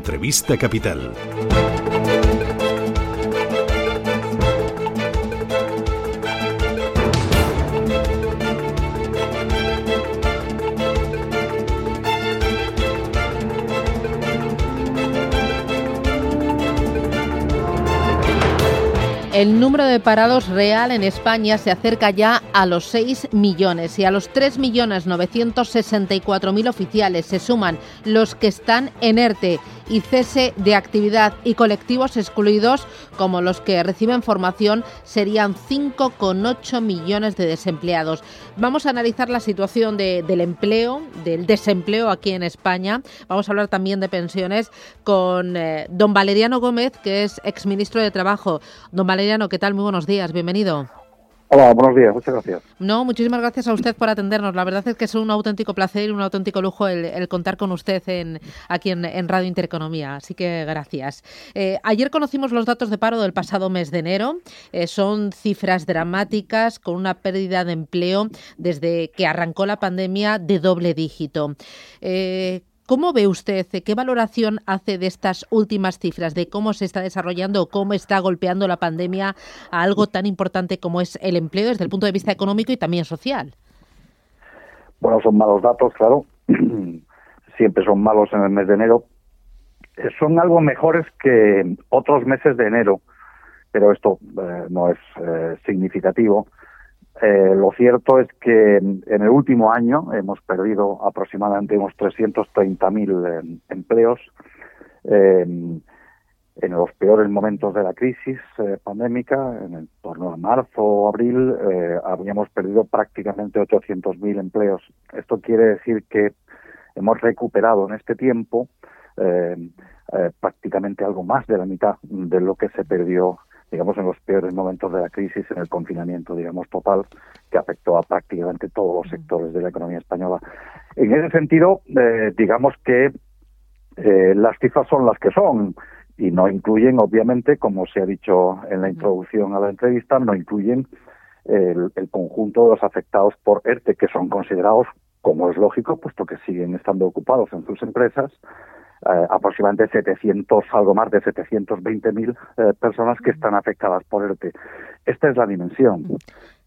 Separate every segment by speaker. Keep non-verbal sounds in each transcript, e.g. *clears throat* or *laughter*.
Speaker 1: Entrevista Capital.
Speaker 2: El número de parados real en España se acerca ya a los 6 millones y a los 3.964.000 oficiales se suman los que están en ERTE y cese de actividad y colectivos excluidos como los que reciben formación serían 5,8 millones de desempleados. Vamos a analizar la situación del empleo, del desempleo aquí en España. Vamos a hablar también de pensiones con eh, don Valeriano Gómez, que es exministro de Trabajo. Don Valeriano, ¿qué tal? Muy buenos días, bienvenido.
Speaker 3: Hola, buenos días, muchas gracias.
Speaker 2: No, muchísimas gracias a usted por atendernos. La verdad es que es un auténtico placer y un auténtico lujo el, contar con usted en, aquí en, Radio Intereconomía, así que gracias. Eh, ayer conocimos los datos de paro del pasado mes de enero. Eh, son cifras dramáticas con una pérdida de empleo desde que arrancó la pandemia de doble dígito. Eh, ¿Cómo ve usted, qué valoración hace de estas últimas cifras, de cómo se está desarrollando cómo está golpeando la pandemia a algo tan importante como es el empleo desde el punto de vista económico y también social?
Speaker 3: Bueno, son malos datos, claro. *clears throat* Siempre son malos en el mes de enero. Eh, son algo mejores que otros meses de enero, pero esto eh, no es eh, significativo. Eh, lo cierto es que en el último año hemos perdido aproximadamente unos 330.000 eh, empleos. en los peores momentos de la crisis eh, pandémica, en torno a marzo o abril, habíamos perdido prácticamente 800.000 empleos. Esto quiere decir que hemos recuperado en este tiempo prácticamente algo más de la mitad de lo que se perdió digamos, en los peores momentos de la crisis, en el confinamiento, digamos, total, que afectó a prácticamente todos los sectores de la economía española. En ese sentido, eh, digamos que eh, las cifras son las que son y no incluyen, obviamente, como se ha dicho en la introducción a la entrevista, no incluyen el, el conjunto de los afectados por ERTE, que son considerados, como es lógico, puesto que siguen estando ocupados en sus empresas, eh, aproximadamente 700, algo más de 720.000 eh, personas que están afectadas por ERTE. Esta es la dimensión,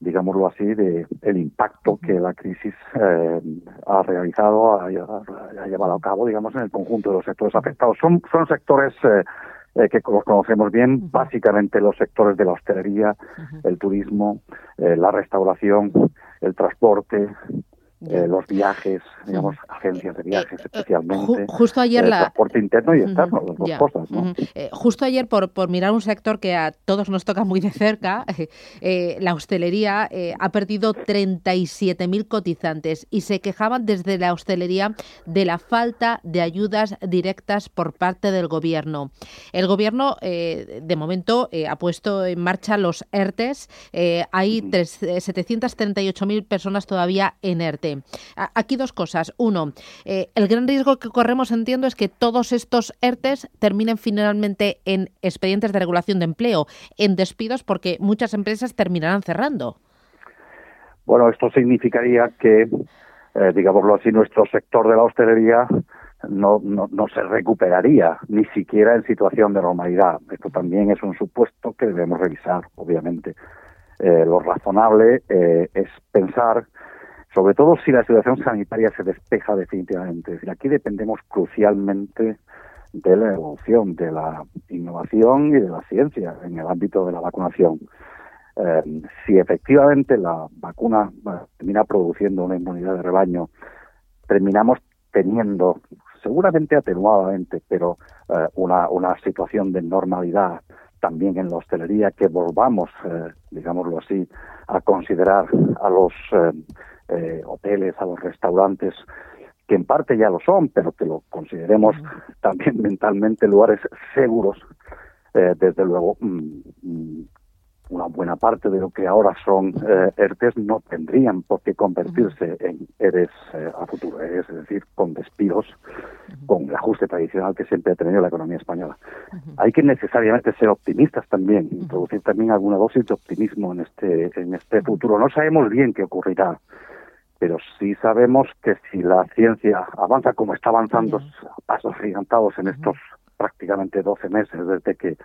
Speaker 3: digámoslo así, de el impacto que la crisis eh, ha realizado, ha, llevado a cabo, digamos, en el conjunto de los sectores afectados. Son, son sectores que los conocemos bien, básicamente los sectores de la hostelería, el turismo, la restauración, el transporte, eh, los viajes, digamos, agencias de viajes eh, eh, especialmente.
Speaker 2: justo ayer la...
Speaker 3: transporte interno y externo, las dos cosas.
Speaker 2: justo ayer, por, por mirar un sector que a todos nos toca muy de cerca, *laughs* la hostelería ha perdido 37.000 cotizantes y se quejaban desde la hostelería de la falta de ayudas directas por parte del gobierno. El gobierno, de momento, ha puesto en marcha los ERTES. hay 738.000 personas todavía en ERTE. Aquí dos cosas. Uno, eh, el gran riesgo que corremos, entiendo, es que todos estos ERTES terminen finalmente en expedientes de regulación de empleo, en despidos, porque muchas empresas terminarán cerrando.
Speaker 3: Bueno, esto significaría que, eh, digámoslo así, nuestro sector de la hostelería no, se recuperaría, ni siquiera en situación de normalidad. Esto también es un supuesto que debemos revisar, obviamente. Eh, lo razonable es pensar sobre todo si la situación sanitaria se despeja definitivamente. Es decir, aquí dependemos crucialmente de la evolución, de la innovación y de la ciencia en el ámbito de la vacunación. Eh, si efectivamente la vacuna termina produciendo una inmunidad de rebaño, terminamos teniendo, seguramente atenuadamente, pero eh, una, una situación de normalidad también en la hostelería, que volvamos, eh, digámoslo así, a considerar a los eh, hoteles, a los restaurantes, que en parte ya lo son, pero que lo consideremos también *laughs* mentalmente lugares seguros, eh, desde luego mm, mm, una buena parte de lo que ahora son eh, ERTES no tendrían por qué convertirse en ERES a futuro, es decir, con despidos, con el ajuste tradicional que siempre ha tenido la economía española. Hay que necesariamente ser optimistas también, introducir también alguna dosis de optimismo en este, en este futuro. No sabemos bien qué ocurrirá pero sí sabemos que si la ciencia avanza como está avanzando a pasos gigantados en estos prácticamente 12 meses desde que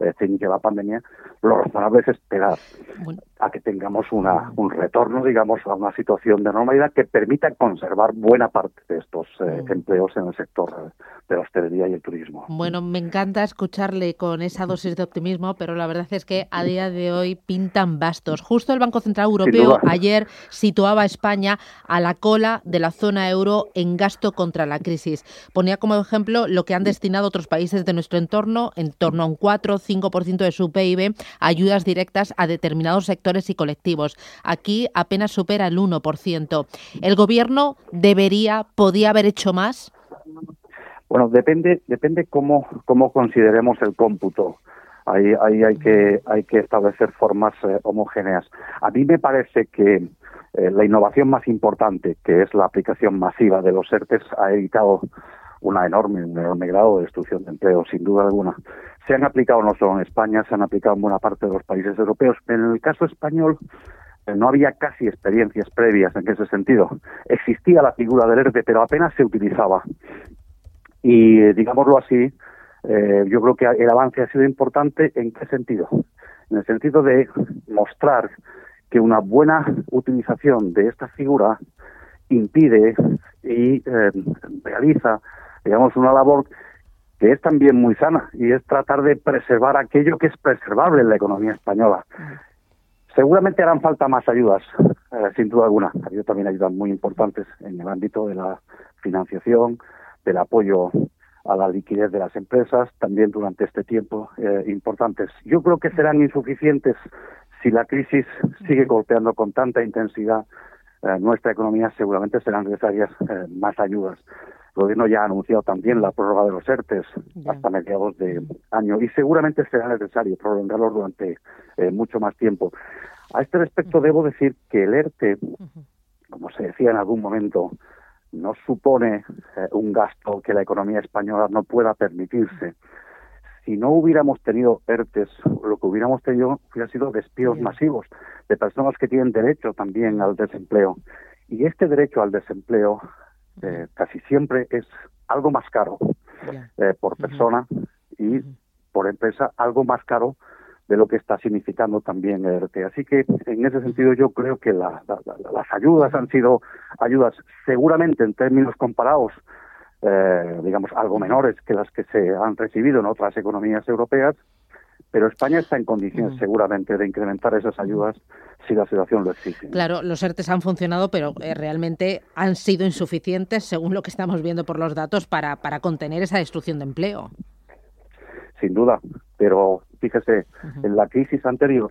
Speaker 3: eh, se inició la pandemia, lo razonable es esperar a que tengamos una, un retorno, digamos, a una situación de normalidad que permita conservar buena parte de estos eh, mm. empleos en el sector de la hostelería y el turismo.
Speaker 2: Bueno, me encanta escucharle con esa dosis de optimismo, pero la verdad es que a día de hoy pintan bastos. Justo el Banco Central Europeo ayer situaba a España a la cola de la zona euro en gasto contra la crisis. Ponía como ejemplo lo que han destinado otros países de nuestro entorno, en torno a un 4-5% de su PIB, ayudas directas a determinados sectores y colectivos. Aquí apenas supera el 1%. ¿El gobierno debería, podía haber hecho más?
Speaker 3: Bueno, depende, depende cómo, cómo consideremos el cómputo. Ahí, ahí hay que hay que establecer formas eh, homogéneas. A mí me parece que eh, la innovación más importante, que es la aplicación masiva de los ERTES, ha evitado una enorme, un enorme grado de destrucción de empleo, sin duda alguna. Se han aplicado no solo en España, se han aplicado en buena parte de los países europeos. En el caso español, eh, no había casi experiencias previas en ese sentido. Existía la figura del ERTE, pero apenas se utilizaba. Y, digámoslo así, eh, yo creo que el avance ha sido importante. ¿En qué sentido? En el sentido de mostrar que una buena utilización de esta figura impide y eh, realiza, digamos, una labor que es también muy sana y es tratar de preservar aquello que es preservable en la economía española. Seguramente harán falta más ayudas, eh, sin duda alguna. Ha habido también ayudas muy importantes en el ámbito de la financiación, del apoyo a la liquidez de las empresas, también durante este tiempo eh, importantes. Yo creo que serán insuficientes si la crisis sigue golpeando con tanta intensidad eh, nuestra economía, seguramente serán necesarias más ayudas. El gobierno ya ha anunciado también la prórroga de los ERTES hasta mediados de año y seguramente será necesario prolongarlos durante mucho más tiempo. A este respecto debo decir que el ERTE, como se decía en algún momento, no supone eh, un gasto que la economía española no pueda permitirse. Si no hubiéramos tenido ERTES, lo que hubiéramos tenido hubiera sido despidos masivos de personas que tienen derecho también al desempleo. Y este derecho al desempleo eh, casi siempre es algo más caro eh, por persona y por empresa, algo más caro de lo que está significando también ERTE. Así que en ese sentido yo creo que las ayudas han sido ayudas seguramente en términos comparados, eh, digamos, algo menores que las que se han recibido en otras economías europeas, pero España está en condiciones seguramente de incrementar esas ayudas si la situación lo exige.
Speaker 2: Claro, los ERTES han funcionado, pero eh, realmente han sido insuficientes, según lo que estamos viendo por los datos, para, para contener esa destrucción de empleo.
Speaker 3: Sin duda, pero Fíjese, en la crisis anterior,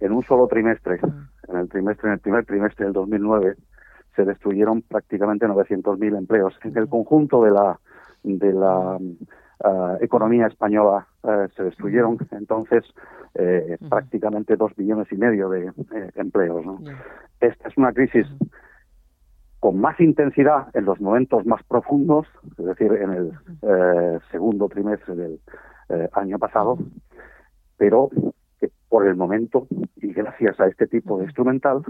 Speaker 3: en un solo trimestre, en el trimestre, en el primer trimestre del 2009, se destruyeron prácticamente 900.000 empleos. En el conjunto de la de la ah, economía española eh, se destruyeron. Entonces eh, prácticamente dos millones y medio de eh, empleos. Esta es una crisis con más intensidad en los momentos más profundos, es decir, en el segundo trimestre del año pasado, pero que por el momento, y gracias a este tipo de instrumental,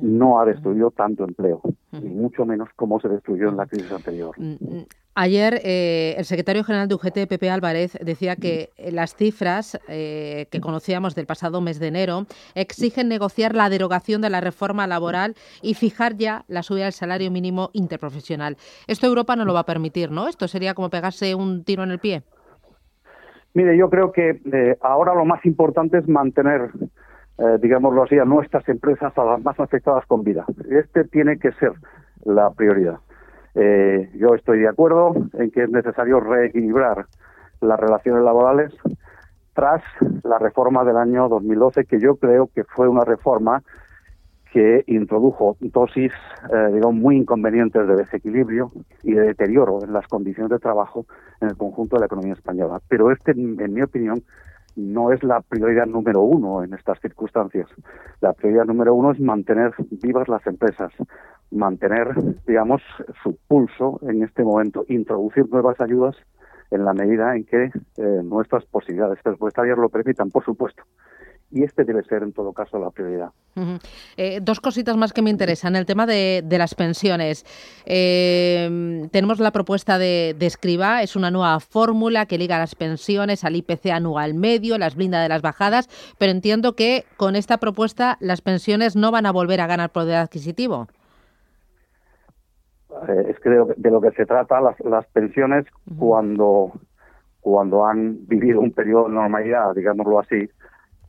Speaker 3: no ha destruido tanto empleo, ni mucho menos como se destruyó en la crisis anterior. Mm, mm.
Speaker 2: Ayer eh, el secretario general de UGT, Pepe Álvarez, decía que las cifras eh, que conocíamos del pasado mes de enero exigen negociar la derogación de la reforma laboral y fijar ya la subida del salario mínimo interprofesional. Esto Europa no lo va a permitir, ¿no? Esto sería como pegarse un tiro en el pie.
Speaker 3: Mire, yo creo que eh, ahora lo más importante es mantener, eh, digámoslo así, a nuestras empresas a las más afectadas con vida. Este tiene que ser la prioridad. Eh, yo estoy de acuerdo en que es necesario reequilibrar las relaciones laborales tras la reforma del año 2012, que yo creo que fue una reforma que introdujo dosis, eh, muy inconvenientes de desequilibrio y de deterioro en las condiciones de trabajo en el conjunto de la economía española. Pero este, en mi opinión, no es la prioridad número uno en estas circunstancias. La prioridad número uno es mantener vivas las empresas, mantener, digamos, su pulso en este momento, introducir nuevas ayudas en la medida en que eh, nuestras posibilidades presupuestarias lo permitan, por supuesto y este debe ser en todo caso la prioridad.
Speaker 2: Eh, dos cositas más que me interesan. El tema de, las pensiones. Eh, tenemos la propuesta de, de, Escriba, es una nueva fórmula que liga las pensiones al IPC anual medio, las blinda de las bajadas, pero entiendo que con esta propuesta las pensiones no van a volver a ganar poder adquisitivo.
Speaker 3: Eh, es que de lo, que se trata las, las pensiones cuando cuando han vivido un periodo de normalidad, digámoslo así,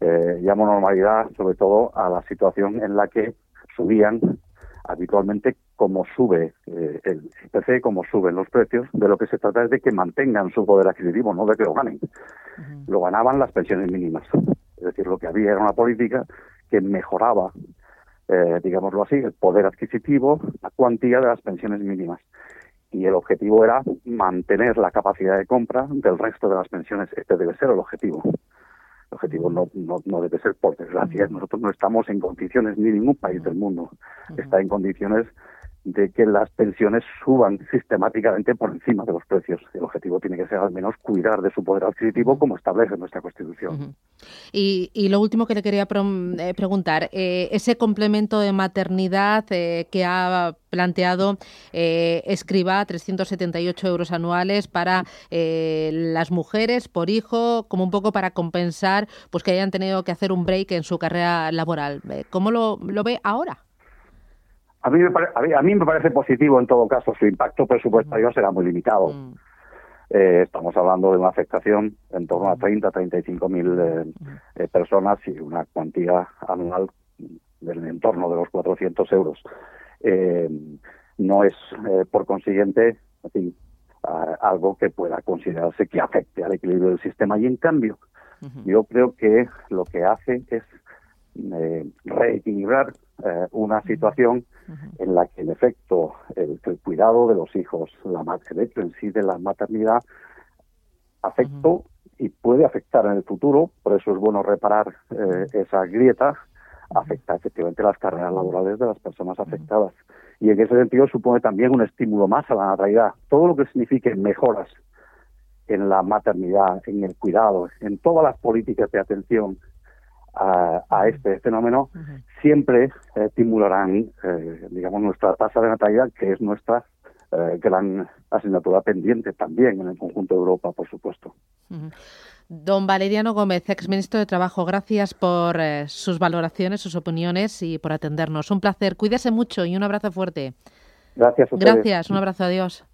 Speaker 3: eh, llamo normalidad sobre todo a la situación en la que subían habitualmente como sube eh, el IPC, como suben los precios, de lo que se trata es de que mantengan su poder adquisitivo, no de que lo ganen. Lo ganaban las pensiones mínimas. Es decir, lo que había era una política que mejoraba, eh, digámoslo así, el poder adquisitivo, la cuantía de las pensiones mínimas. Y el objetivo era mantener la capacidad de compra del resto de las pensiones. Este debe ser el objetivo. Objetivo no, no, no debe ser, por desgracia, nosotros no estamos en condiciones, ni ningún país del mundo está en condiciones de que las pensiones suban sistemáticamente por encima de los precios. El objetivo tiene que ser al menos cuidar de su poder adquisitivo como establece nuestra Constitución.
Speaker 2: y, y, lo último que le quería eh, preguntar, eh, ese complemento de maternidad eh, que ha planteado Escriba, 378 euros anuales para las mujeres por hijo, como un poco para compensar pues que hayan tenido que hacer un break en su carrera laboral. ¿Cómo lo, lo ve ahora?
Speaker 3: A mí, me a mí me parece positivo en todo caso, su impacto presupuestario será muy limitado. Mm. Eh, estamos hablando de una afectación en torno a 30, 35 mil eh, eh, personas y una cuantía anual del entorno de los 400 euros. no es, por consiguiente, algo que pueda considerarse que afecte al equilibrio del sistema. Y en cambio, yo creo que lo que hace es reequilibrar una situación en la que en efecto el, cuidado de los hijos, la, el hecho en sí de la maternidad afectó y puede afectar en el futuro, por eso es bueno reparar eh, esa grieta, afecta efectivamente las carreras laborales de las personas afectadas. Y en ese sentido supone también un estímulo más a la natalidad. Todo lo que signifique mejoras en la maternidad, en el cuidado, en todas las políticas de atención a, este fenómeno, siempre eh, estimularán, eh, digamos, nuestra tasa de natalidad, que es nuestra eh, gran asignatura pendiente también en el conjunto de Europa, por supuesto.
Speaker 2: Don Valeriano Gómez, exministro de Trabajo, gracias por sus valoraciones, sus opiniones y por atendernos. Un placer. Cuídese mucho y un abrazo fuerte.
Speaker 3: Gracias.
Speaker 2: Gracias. Un abrazo. Adiós.